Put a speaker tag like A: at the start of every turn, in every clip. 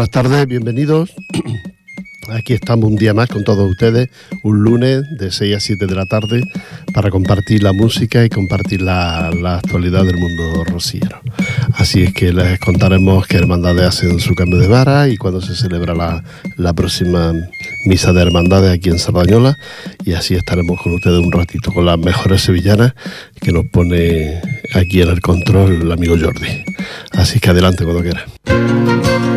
A: Buenas tardes, bienvenidos. Aquí estamos un día más con todos ustedes, un lunes de 6 a 7 de la tarde, para compartir la música y compartir la, actualidad del mundo rociero. Así es que les contaremos qué hermandades hacen su cambio de vara y cuándo se celebra la, la próxima misa de hermandades aquí en Sardañola. Y así estaremos con ustedes un ratito con las mejores sevillanas que nos pone aquí en el control el amigo Jordi. Así que adelante cuando quiera.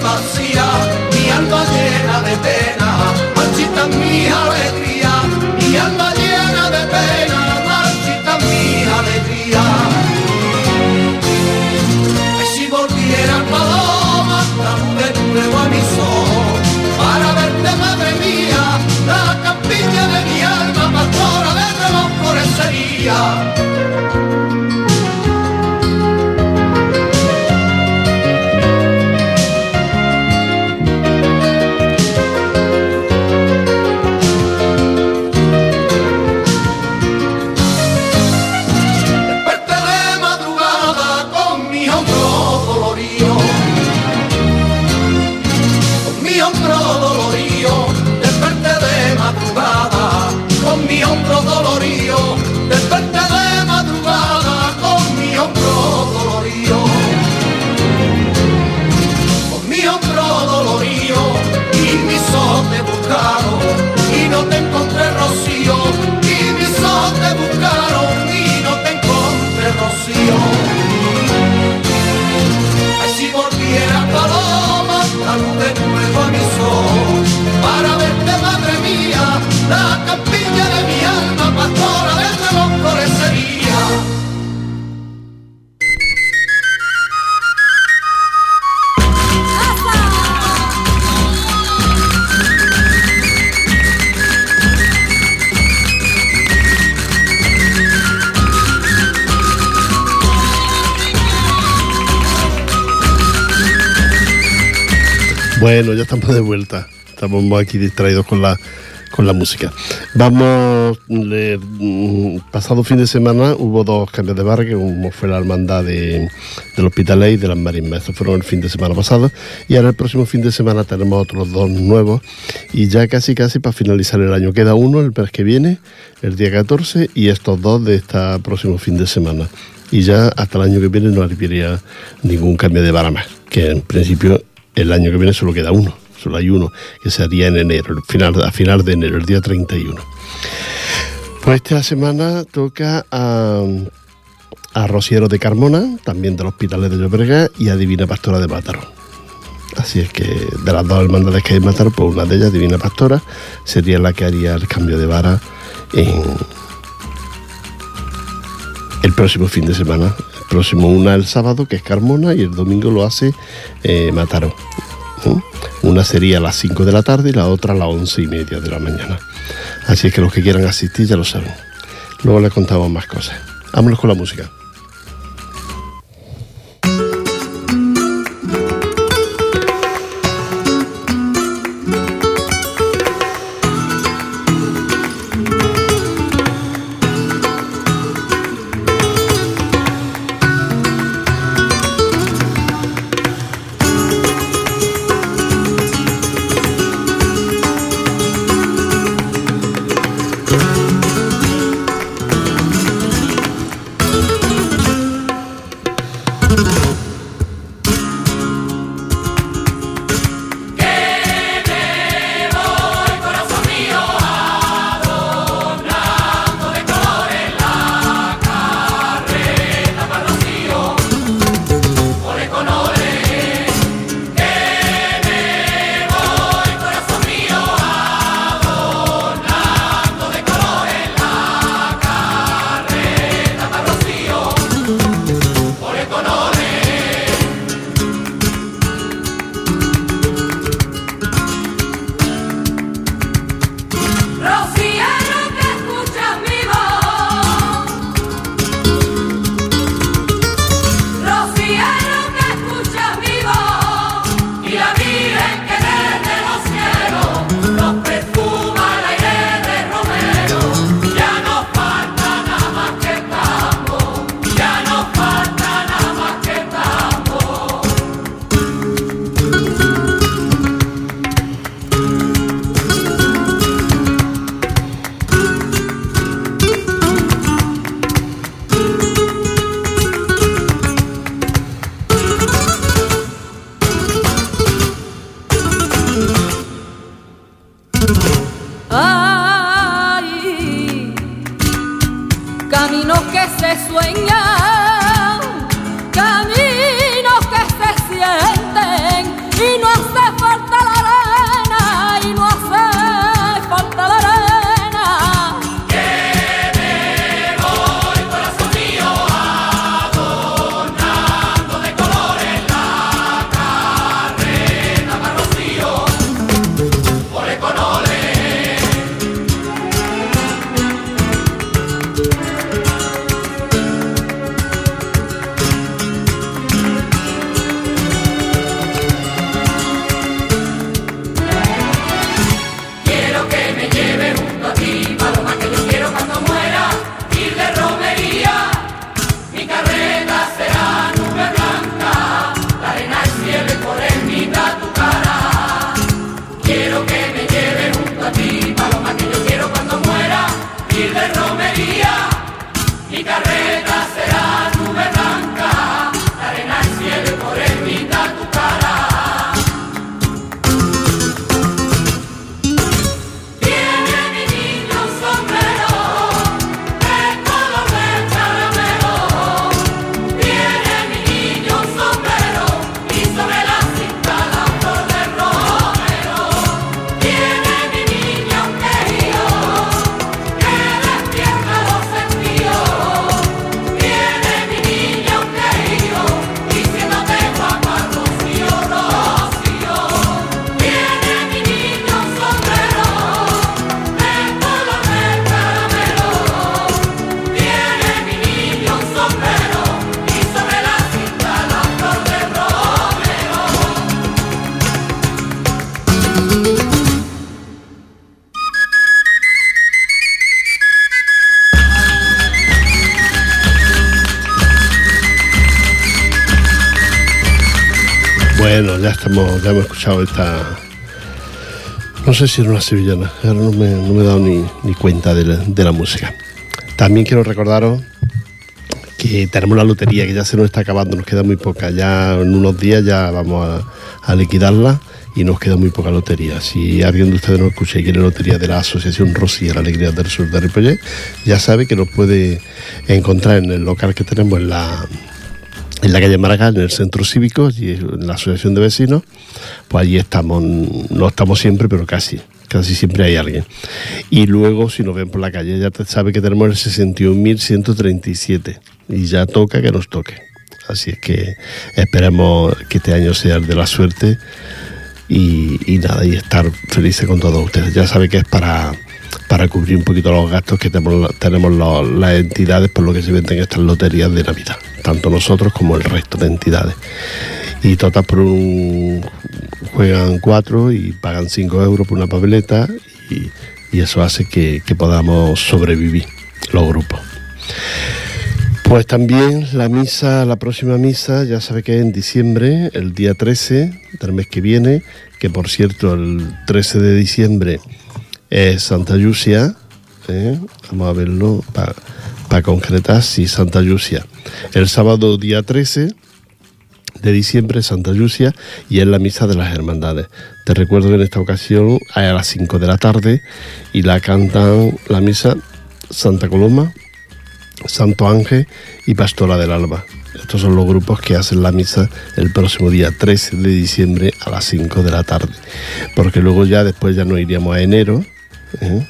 B: Vacía, mi alma llena de pena, marchita mi alegría, mi alma llena de pena, marchita mi alegría. Ay, si volviera paloma, la de nuevo a mis ojos, para verte madre mía, la campiña de mi alma, pastora de nuevo florecería.
A: Bueno, ya estamos de vuelta. Estamos aquí distraídos con la, con la música. Vamos, le- mm, pasado fin de semana hubo dos cambios de barra, que uno fue la hermandad de, del Hospitalet y de las Marismas. Estos fueron el fin de semana pasado. Y ahora el próximo fin de semana tenemos otros dos nuevos. Y ya casi, casi para finalizar el año. Queda uno el mes que viene, el día 14, y estos dos de este próximo fin de semana.
C: y ya hasta el año que viene no habría ningún cambio de vara más, que en principio el año que viene solo queda uno, solo hay uno, que se haría en enero, a final de enero, el día 31. Pues esta semana toca a, a Rociero de Carmona, también de los Hospitales de Llobregat, y a Divina Pastora de Mataró. Así es que de las dos hermandades que hay en Mataró, pues una de ellas, Divina Pastora, sería la que haría el cambio de vara en el próximo fin de semana. Próximo una el sábado, que es Carmona, y el domingo lo hace eh, Mataró. Una sería a las 5 de la tarde y la otra a las 11 y media de la mañana. Así es que los que quieran asistir ya lo saben. Luego les contamos más cosas. Vámonos con la música. Esta. No sé si era una sevillana, ahora no me, no he dado ni, ni cuenta de la, de la música. También quiero recordaros
A: que tenemos la lotería que ya se nos está acabando, nos queda muy poca, ya en unos días ya vamos a, a liquidarla y nos queda muy poca lotería. Si alguien de ustedes nos escucha y quiere lotería de la Asociación Rosy la Alegría del Sur de Ripollet, ya sabe que nos puede encontrar en el local que tenemos en la en la calle Maragall, en el centro cívico, y en la asociación de vecinos, pues allí estamos, no estamos siempre, pero casi, casi siempre hay alguien. Y luego, si nos ven por la calle, ya sabe que tenemos el 61.137 y ya toca que nos toque. Así es que esperemos que este año sea el de la suerte y, y nada, y estar felices con todos ustedes. Ya sabe que es para, para cubrir un poquito los gastos que tenemos, tenemos las entidades por lo que se venden estas loterías de Navidad, tanto nosotros como el resto de entidades. Y total por un juegan cuatro y pagan cinco euros por una papeleta y, y eso hace que, que podamos sobrevivir los grupos. Pues también la misa, la próxima misa, ya sabe que es en diciembre, el día 13 del mes que viene, que por cierto el 13 de diciembre es Santa Lucia, ¿eh? vamos a verlo para concretar, sí, Santa Lucia. El sábado día 13 de diciembre Santa Lucia y es la misa de las hermandades. Te recuerdo que en esta ocasión a las 5 de la tarde y la cantan la misa Santa Coloma, Santo Ángel y Pastora del Alba. Estos son los grupos que hacen la misa el próximo día 13 de diciembre a las 5 de la tarde. Porque luego ya después ya nos iríamos a enero, ¿eh?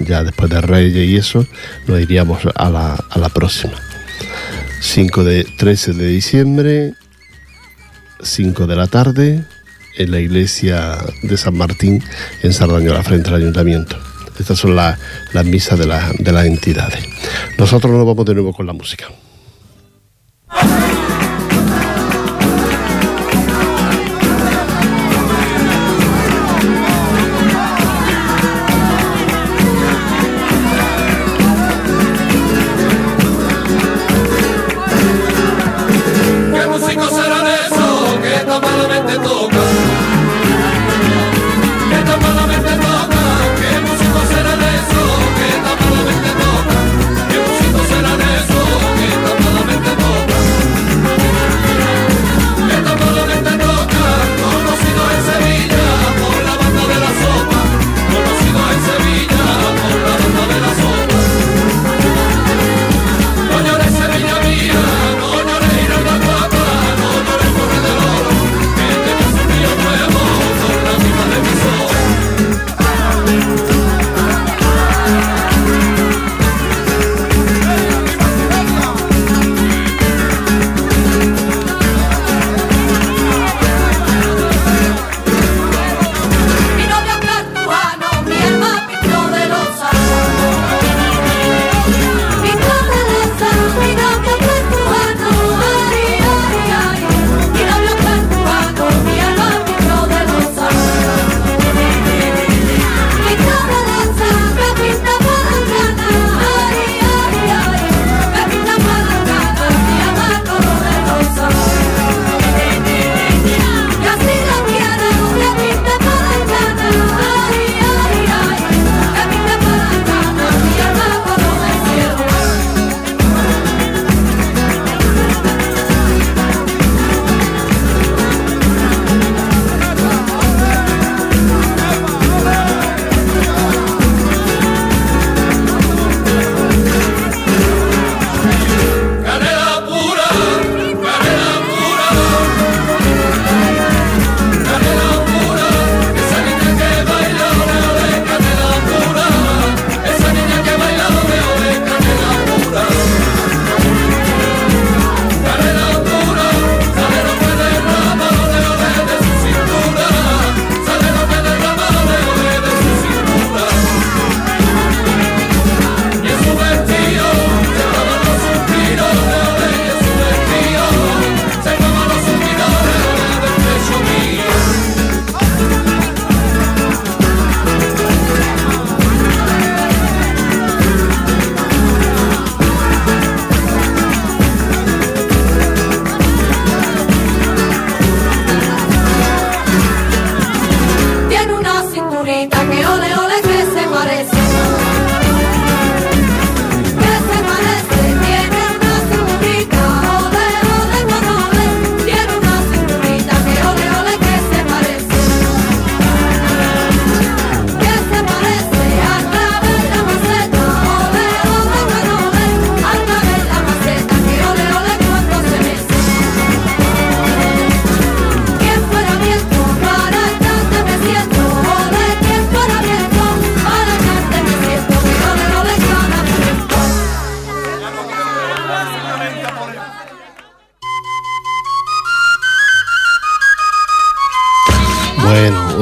A: ya después de Reyes y eso, nos iríamos a la, a la próxima. 5 de 13 de diciembre, 5 de la tarde, en la iglesia de San Martín, en Sardañola, frente al ayuntamiento. Estas son la- las misas de, la- de las entidades. Nosotros nos vamos de nuevo con la música.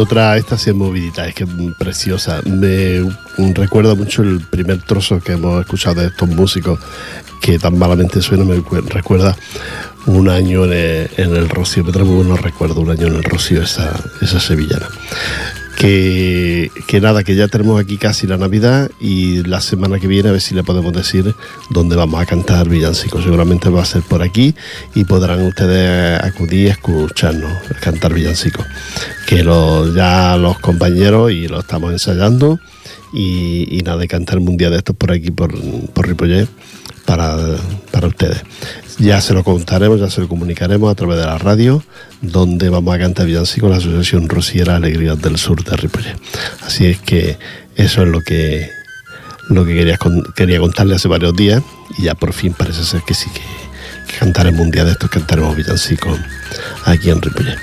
A: Otra, esta sí es movidita, es que es preciosa. Me recuerda mucho el primer trozo que hemos escuchado de estos músicos que tan malamente suena, me recu- recuerda un año en el, en Rocío. Me muy buenos recuerdos, un año en el Rocío, esa, esa sevillana. Que, nada, que ya tenemos aquí casi la Navidad y la semana que viene a ver si le podemos decir dónde vamos a cantar villancicos. Seguramente va a ser por aquí y podrán ustedes acudir a escucharnos cantar villancicos. Que lo- ya los compañeros y lo estamos ensayando y, y nada, de cantar un día de estos por aquí, por, por para, para ustedes. Ya se lo contaremos, ya se lo comunicaremos a través de la radio, donde vamos a cantar villancicos la Asociación Rociera Alegrías del Sur de Ripollet. Así es que eso es lo que lo que quería, quería contarle hace varios días y ya por fin parece ser que sí que, que cantaremos un día de estos, cantaremos villancicos aquí en Ripollet.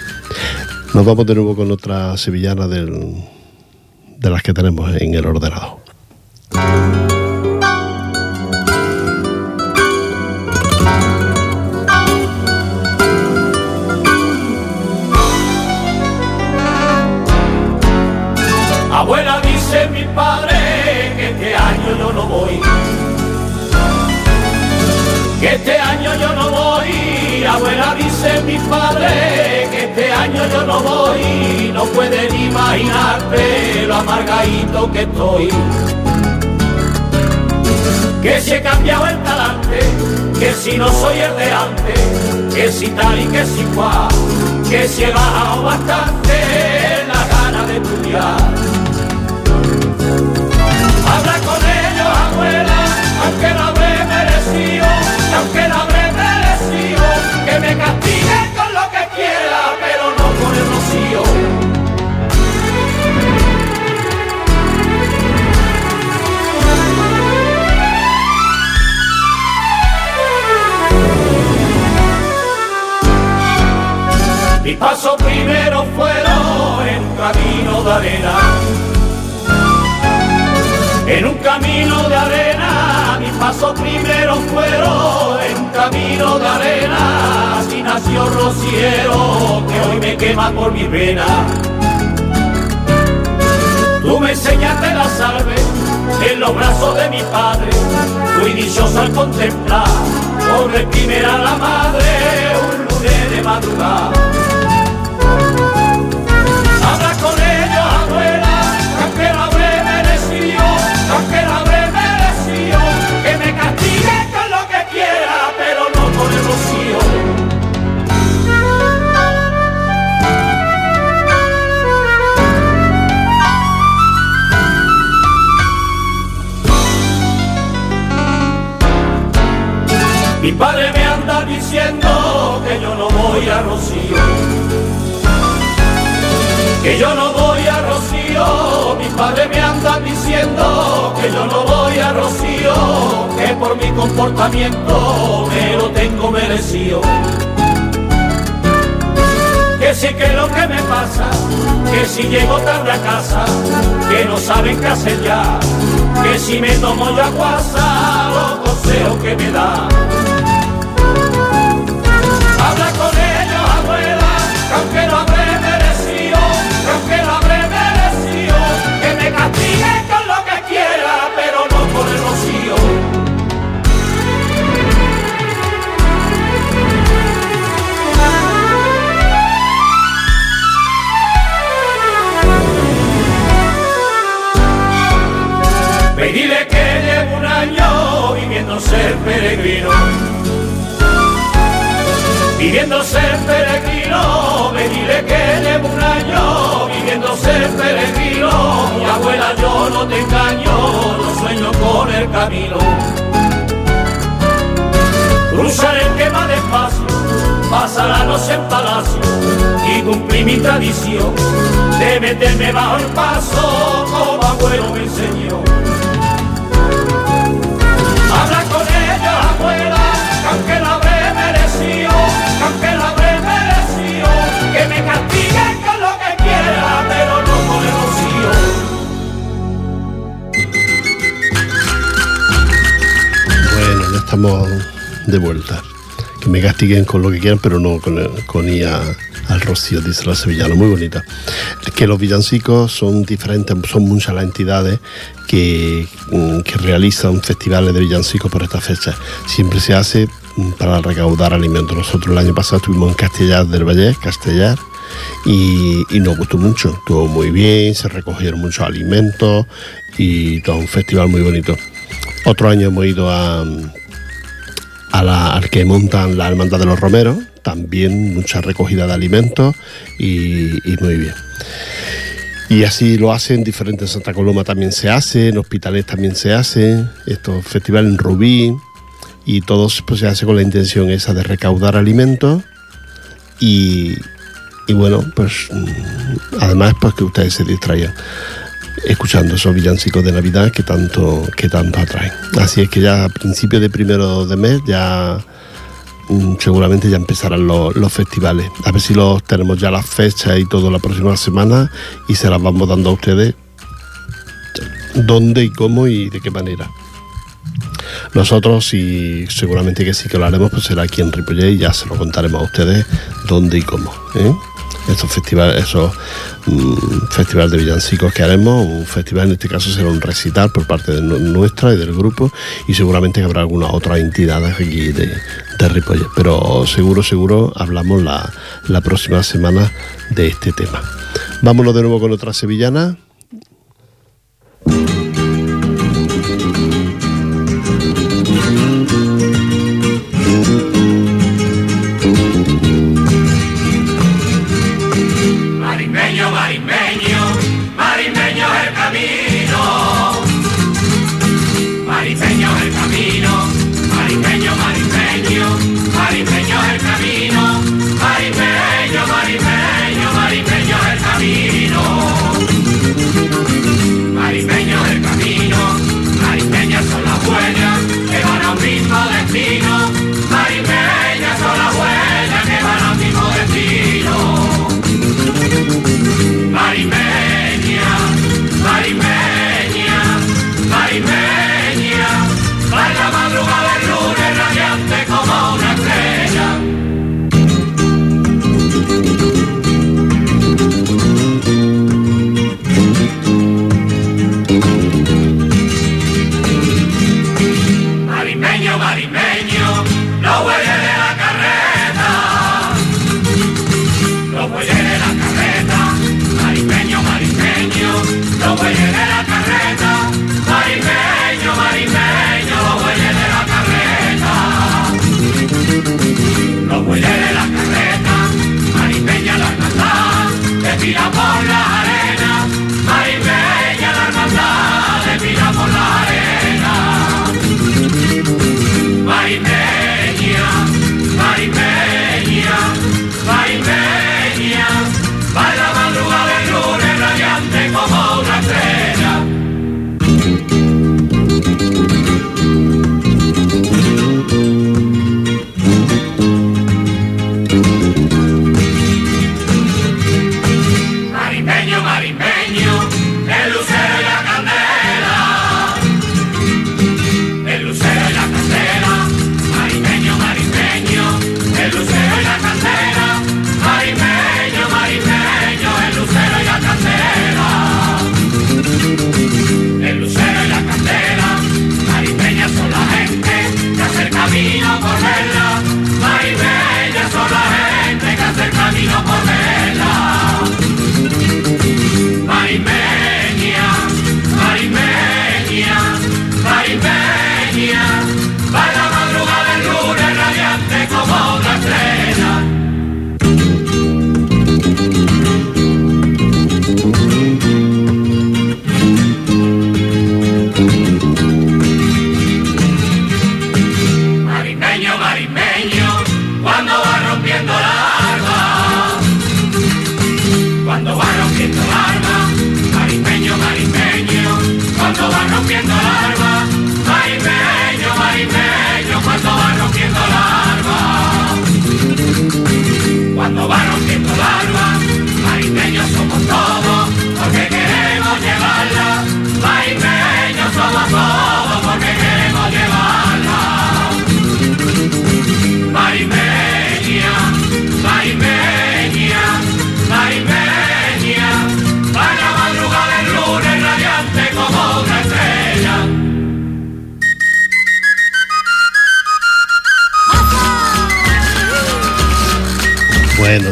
A: Nos vamos de nuevo con otra sevillana del- de las que tenemos en el ordenador.
B: Que este año yo no voy. Que este año yo no voy. Abuela dice mi padre que este año yo no voy. No pueden imaginarte lo amargadito que estoy. Que si he cambiado el talante, que si no soy el de antes, que si tal y que si cual, que si he bajado bastante la gana de estudiar. Aunque no habré merecido, aunque no habré merecido, que me castiguen con lo que quiera, pero no con el rocío. Mis pasos primero fueron en un camino de arena. En un camino de arena, pasos primero fueron en camino de arena. Así nació Rociero, que hoy me quema por mi vena. Tú me enseñaste la salve en los brazos de mi padre. Fui dichoso al contemplar por primera la madre un lunes de madrugada. Padre me anda diciendo que yo no voy a Rocío. Que yo no voy a Rocío, mi padre me anda diciendo que yo no voy a Rocío, que por mi comportamiento me lo tengo merecido. Que sí que lo que me pasa, que si llego tarde a casa, que no saben qué hacer ya, que si me tomo yo aguasa, los consejos que me da. Habla con castiguen con lo que
C: quieran, pero no con, con ir a- al rocío, dice la sevillana, muy bonita. Que los villancicos son diferentes, son muchas las entidades que, mm, que realizan festivales de villancicos por esta fecha. Siempre se hace mm, para recaudar alimentos. Nosotros el año pasado estuvimos en Castellar del Valle, Castellar, y, y nos gustó mucho, estuvo muy bien, se recogieron muchos alimentos y todo un festival muy bonito. Otro año hemos ido a, a la- al que montan la Hermandad de los Romeros, también mucha recogida de alimentos y, muy bien. Y así lo hacen, diferentes en Santa Coloma también se hace, en Hospitales también se hace, estos festivales en Rubí, y todos pues, se hace con la intención esa de recaudar alimentos y, y bueno, pues mm, además pues que ustedes se distraigan escuchando esos villancicos de Navidad que tanto, que tanto atraen. Así es que ya a principios de primero de mes ya mm, seguramente ya empezarán los, festivales. A ver si los tenemos ya las fechas y todo la próxima semana y se las vamos dando a ustedes dónde y cómo y de qué manera. Nosotros, y seguramente que sí que lo haremos, pues será aquí en Ripollet y ya se lo contaremos a ustedes dónde y cómo. ¿eh? Estos festivales, esos mm, festivales de villancicos que haremos, un festival en este caso será un recital por parte de nu- nuestra y del grupo y seguramente habrá algunas otras entidades aquí de, de Ripollet. Pero seguro, seguro hablamos la, la próxima semana de este tema. Vámonos de nuevo con otra sevillana.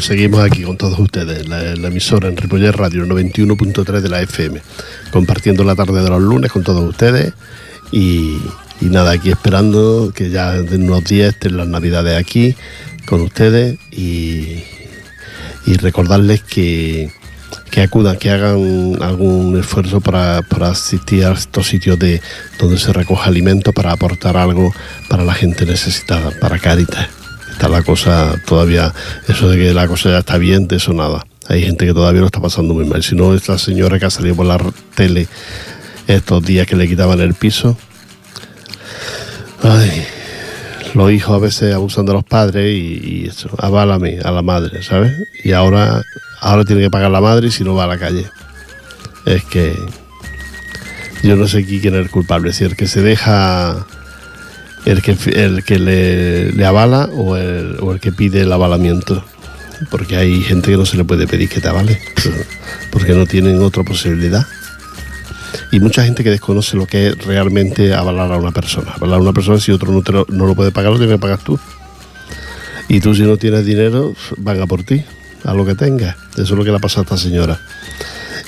A: Seguimos aquí con todos ustedes, la, la emisora en Ripollet Radio 91.3 de la FM, compartiendo la tarde de los lunes con todos ustedes y, nada, aquí esperando que ya en unos días estén las navidades aquí con ustedes y, y recordarles que, que acudan, que hagan algún esfuerzo para, para asistir a estos sitios de donde se recoge alimento para aportar algo para la gente necesitada, para Caritas. Está la cosa todavía, eso de que la cosa ya está bien, de eso nada. Hay gente que todavía lo está pasando muy mal. Si no, esta señora que ha salido por la tele estos días que le quitaban el piso. Ay, los hijos a veces abusan de los padres y, y eso, aválame a la madre, ¿sabes? Y ahora, ahora tiene que pagar la madre y si no va a la calle. Es que yo no sé quién es el culpable, si el que se deja, el que, el que le, le avala o el, o el que pide el avalamiento. Porque hay gente que no se le puede pedir que te avale, porque no tienen otra posibilidad. Y mucha gente que desconoce lo que es realmente avalar a una persona. Avalar a una persona si otro no, lo, no lo puede pagar, lo tienes que pagar tú. Y tú si no tienes dinero, van por ti, a lo que tengas. Eso es lo que le ha pasado a esta señora.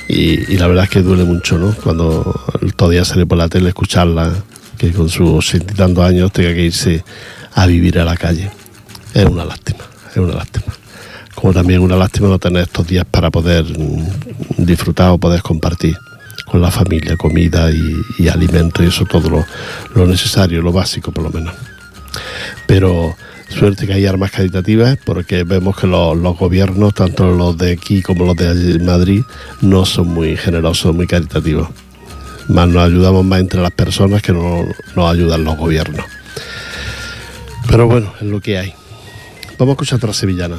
A: Y, y la verdad es que duele mucho, ¿no? Cuando todavía sale por la tele escucharla, que con sus y tantos años tenga que irse a vivir a la calle. Es una lástima, es una lástima. Como también una lástima no tener estos días para poder mm, disfrutar o poder compartir con la familia, comida y, y alimento y eso todo lo, lo necesario, lo básico por lo menos. Pero suerte que hay armas caritativas porque vemos que los, los gobiernos, tanto los de aquí como los de Madrid, no son muy generosos, muy caritativos. Más nos ayudamos más entre las personas que no nos ayudan los gobiernos. Pero bueno, es lo que hay. Vamos a escuchar otra sevillana.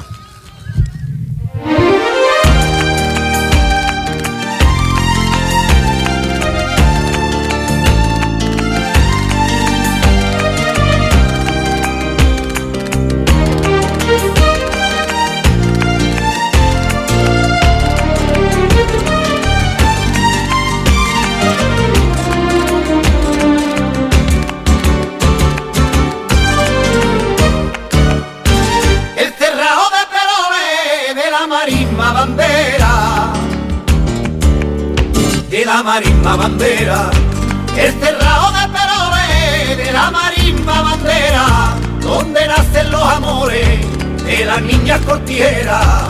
B: De la marisma bandera. El cerrado de peroles de la marisma bandera, donde nacen los amores de las niñas cortieras,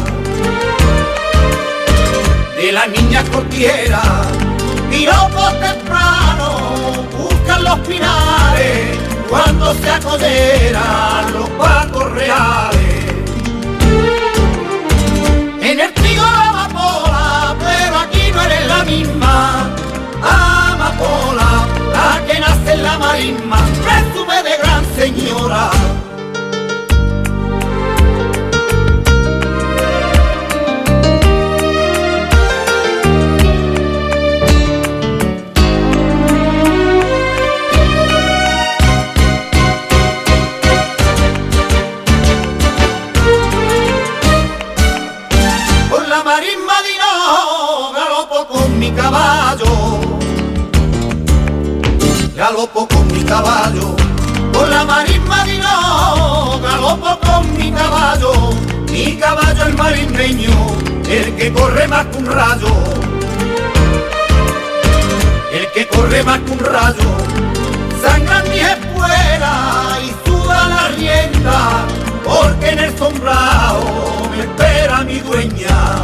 B: de las niñas cortieras. Piropos temprano buscan los pinares cuando se acoderan los pacos reales. Misma amapola, la que nace la marisma, presume de gran señora. Galopo con mi caballo. Por la marisma de Hinojo galopo con mi caballo. Mi caballo el marismeño, el que corre más que un rayo. El que corre más que un rayo. Sangran mis espuelas y suda la rienda, porque en el sombrado me espera mi dueña.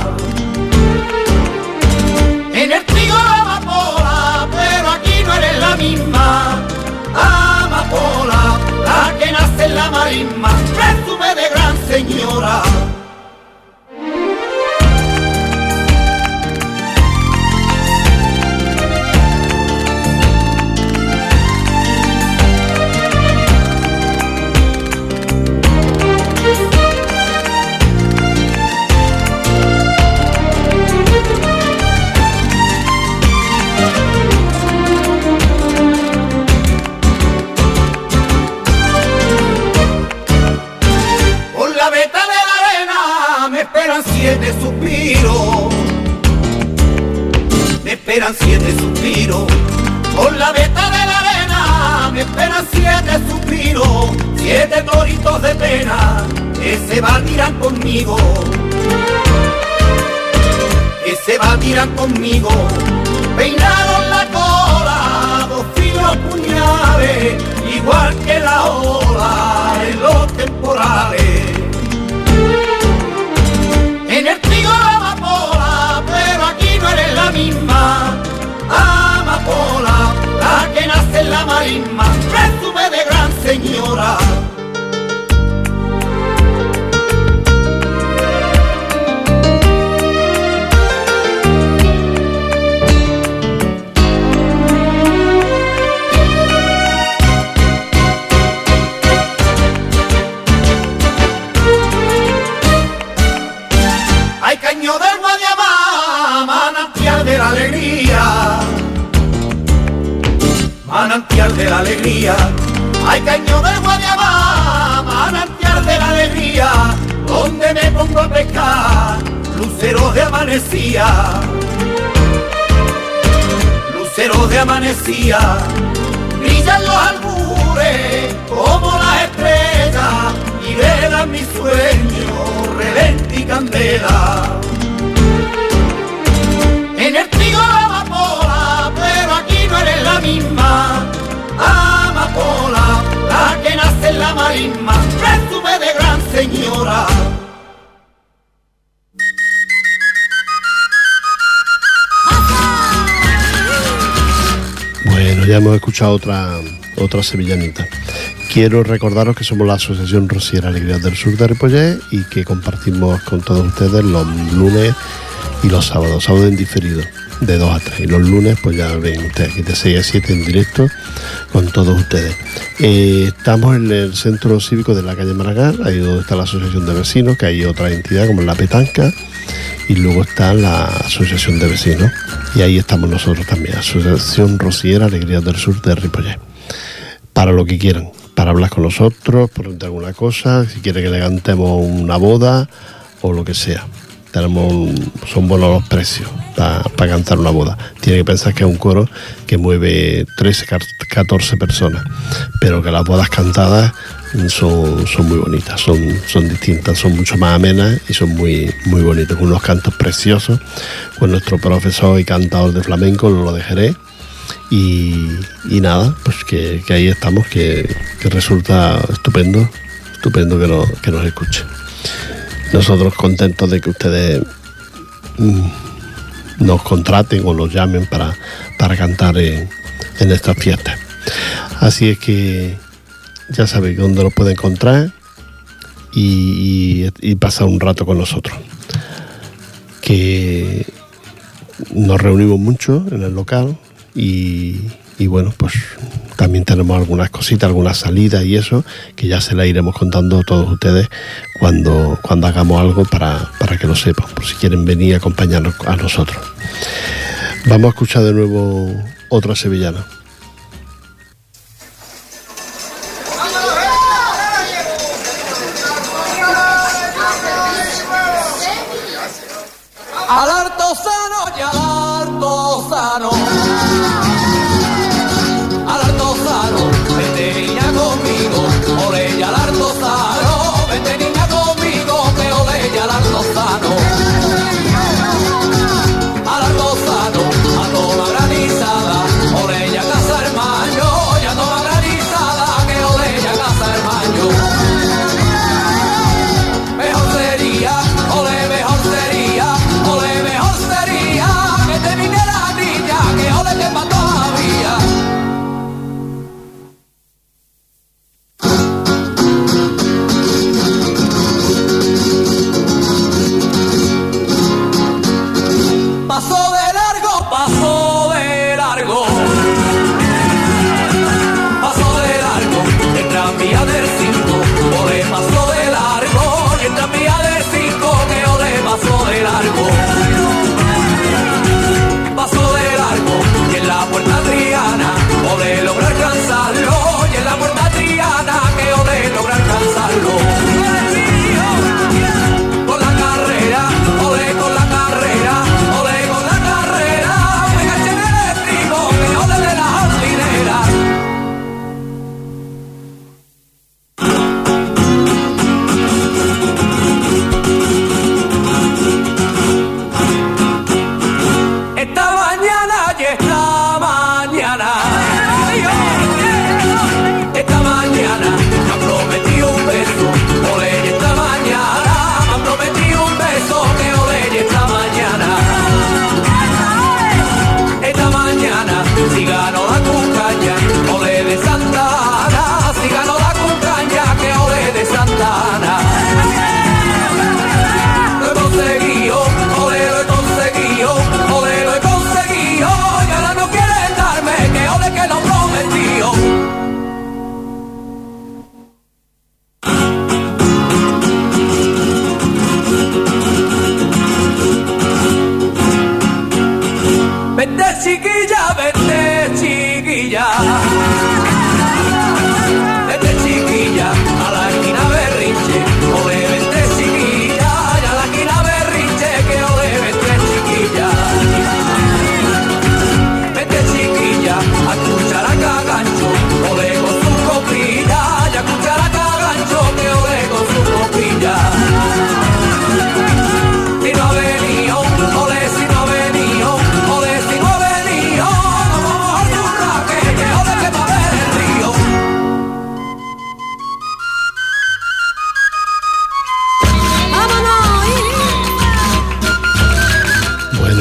B: Esperan siete suspiros. Por la veta de la arena me esperan siete suspiros, siete toritos de pena, que se tirar conmigo. Que se tirar conmigo, peinado en la cola, dos finos puñales, igual que la ola en los temporales. Misma amapola, la que nace en la marisma, presume de gran señora.
A: Otra, otra sevillanita. Quiero recordaros que somos la Asociación Rosiera Alegría del Sur de Ripollet y que compartimos con todos ustedes los lunes y los sábados, sábados en diferido, de 2 a 3. Y los lunes, pues ya ven ustedes aquí de 6 a 7 en directo con todos ustedes. Eh, estamos en el centro cívico de la calle Maragall, ahí donde está la Asociación de Vecinos, que hay otra entidad como la Petanca, y luego está la Asociación de Vecinos, y ahí estamos nosotros también, Asociación Rosiera Alegría del Sur de Ripollet. Para lo que quieran, para hablar con nosotros, por alguna cosa, si quiere que le cantemos una boda o lo que sea. Tenemos son buenos los precios para cantar una boda. Tiene que pensar que es un coro que mueve 13, car- 14 personas, pero que las bodas cantadas son, son muy bonitas, son, son distintas, son mucho más amenas y son muy, muy bonitas, con unos cantos preciosos, con nuestro profesor y cantador de flamenco, lo dejaré. Y, y nada, pues que, que ahí estamos, que, que resulta estupendo, estupendo que, no- que nos escuchen. Nosotros contentos de que ustedes mm, nos contraten o nos llamen para, para cantar en, en estas fiestas. Así es que ya sabéis dónde lo pueden encontrar y, y- y pasar un rato con nosotros. Que nos reunimos mucho en el local y, y bueno, pues también tenemos algunas cositas, algunas salidas y eso, que ya se la iremos contando a todos ustedes cuando, cuando hagamos algo para, para que lo sepan, por si quieren venir a acompañarnos a nosotros. Vamos a escuchar de nuevo otra sevillana.
B: Al artesano y al. Al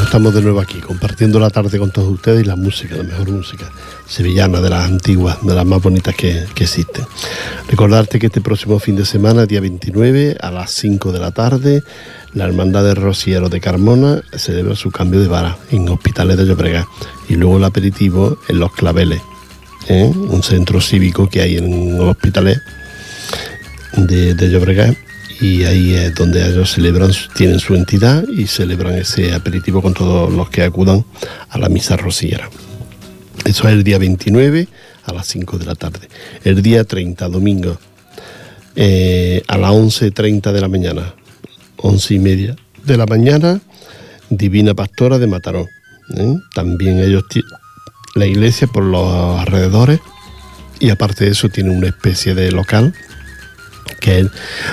A: estamos de nuevo aquí, compartiendo la tarde con todos ustedes y la música, la mejor música sevillana, de las antiguas, de las más bonitas que, que existen. Recordarte que este próximo fin de semana, día 29, a las 5 de la tarde, la Hermandad de Rosieros de Carmona celebra su cambio de vara en Hospitales de Llobregat y luego el aperitivo en Los Claveles, ¿eh? un centro cívico que hay en Hospitales de, de Llobregat y ahí es donde ellos celebran, tienen su entidad y celebran ese aperitivo con todos los que acudan a la misa rociera. Eso es el día 29 a las 5 de la tarde. El día 30, domingo, eh, a las 11.30 de la mañana, 11 y media de la mañana, Divina Pastora de Mataró. ¿eh? También ellos, la iglesia por los alrededores, y aparte de eso tiene una especie de local que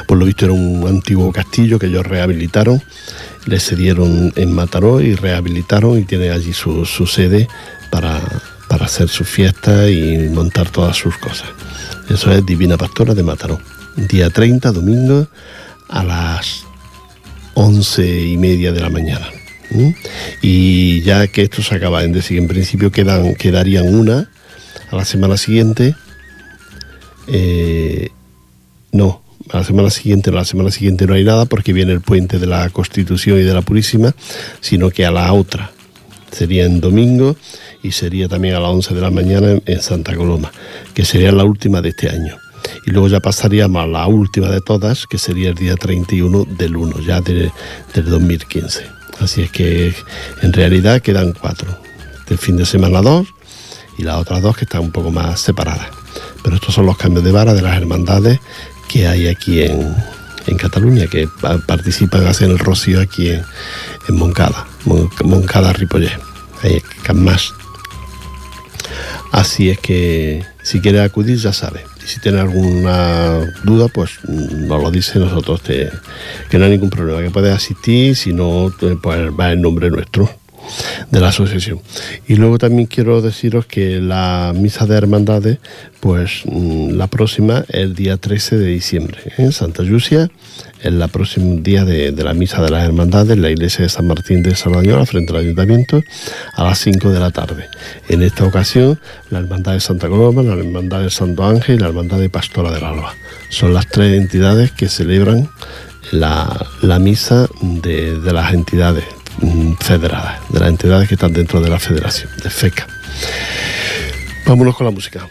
A: por lo visto era un antiguo castillo que ellos rehabilitaron, le cedieron en Mataró y rehabilitaron y tiene allí su, sede para, para hacer sus fiestas y montar todas sus cosas. Eso es Divina Pastora de Mataró. Día 30, domingo, a las once y media de la mañana. Y ya que esto se acaba, es decir, en principio quedan, quedarían una a la semana siguiente. eh, no, a la semana siguiente, la semana siguiente no hay nada porque viene el puente de la Constitución y de la Purísima, sino que a la otra sería en domingo y sería también a las 11 de la mañana en, Santa Coloma, que sería la última de este año. Y luego ya pasaríamos a la última de todas, que sería el día 31 del 1, ya de- del 2015. Así es que en realidad quedan cuatro. Del fin de semana dos y las otras dos que están un poco más separadas. Pero estos son los cambios de vara de las hermandades que hay aquí en, en Cataluña, que pa- participan, hacen el rocío aquí en, en Moncada, Mon- Moncada Ripollet, ahí en más. Así es que si quieres acudir ya sabes. Y si tienes alguna duda, pues mm, nos lo dice nosotros, te- que no hay ningún problema, que puedes asistir, si no, pues va en nombre nuestro de la asociación. Y luego también quiero deciros que la misa de hermandades, pues mm, la próxima el día 13 de diciembre en Santa Lucia, es la próximo día de, de la misa de las hermandades en la iglesia de San Martín de Sardañola frente al ayuntamiento a las 5 de la tarde. En esta ocasión, la hermandad de Santa Coloma, la hermandad de Santo Ángel y la hermandad de Pastora del Alba. Son las tres entidades que celebran la, la misa de, de las entidades federadas, de las entidades que están dentro de la federación, de FECA. Vámonos con la música.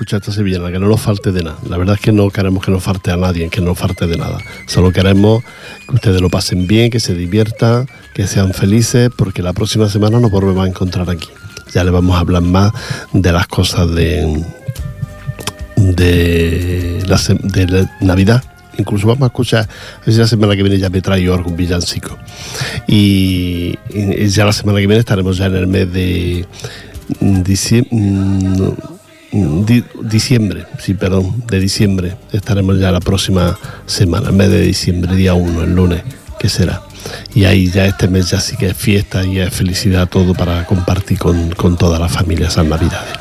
A: Escuchado esta sevillana, que no nos falte de nada. La verdad es que no queremos que nos falte a nadie, que no nos falte de nada. Solo queremos que ustedes lo pasen bien, que se diviertan, que sean felices, porque la próxima semana nos volvemos a encontrar aquí. Ya le vamos a hablar más de las cosas de, de, la, de Navidad. Incluso vamos a escuchar, la semana que viene ya me traigo algún villancico. Y, y ya la semana que viene estaremos ya en el mes de diciembre, diciembre, sí, perdón, de diciembre. Estaremos ya la próxima semana, mes de diciembre, día 1, el lunes, que será. Y ahí ya este mes ya sí que es fiesta y es felicidad todo para compartir con, con toda la familia esas navidades.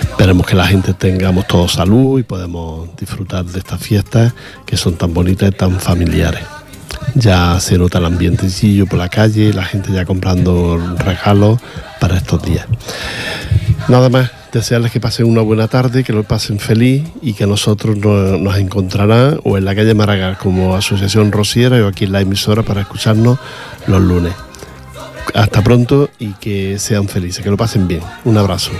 A: Esperemos que la gente tengamos todo salud y podemos disfrutar de estas fiestas que son tan bonitas y tan familiares. Ya se nota el ambientecillo por la calle, la gente ya comprando regalos para estos días. Nada más, desearles que pasen una buena tarde, que lo pasen feliz y que nosotros no- nos encontrarán o en la calle Maragall como Asociación Rociera o aquí en la emisora para escucharnos los lunes. Hasta pronto y que sean felices, que lo pasen bien. Un abrazo.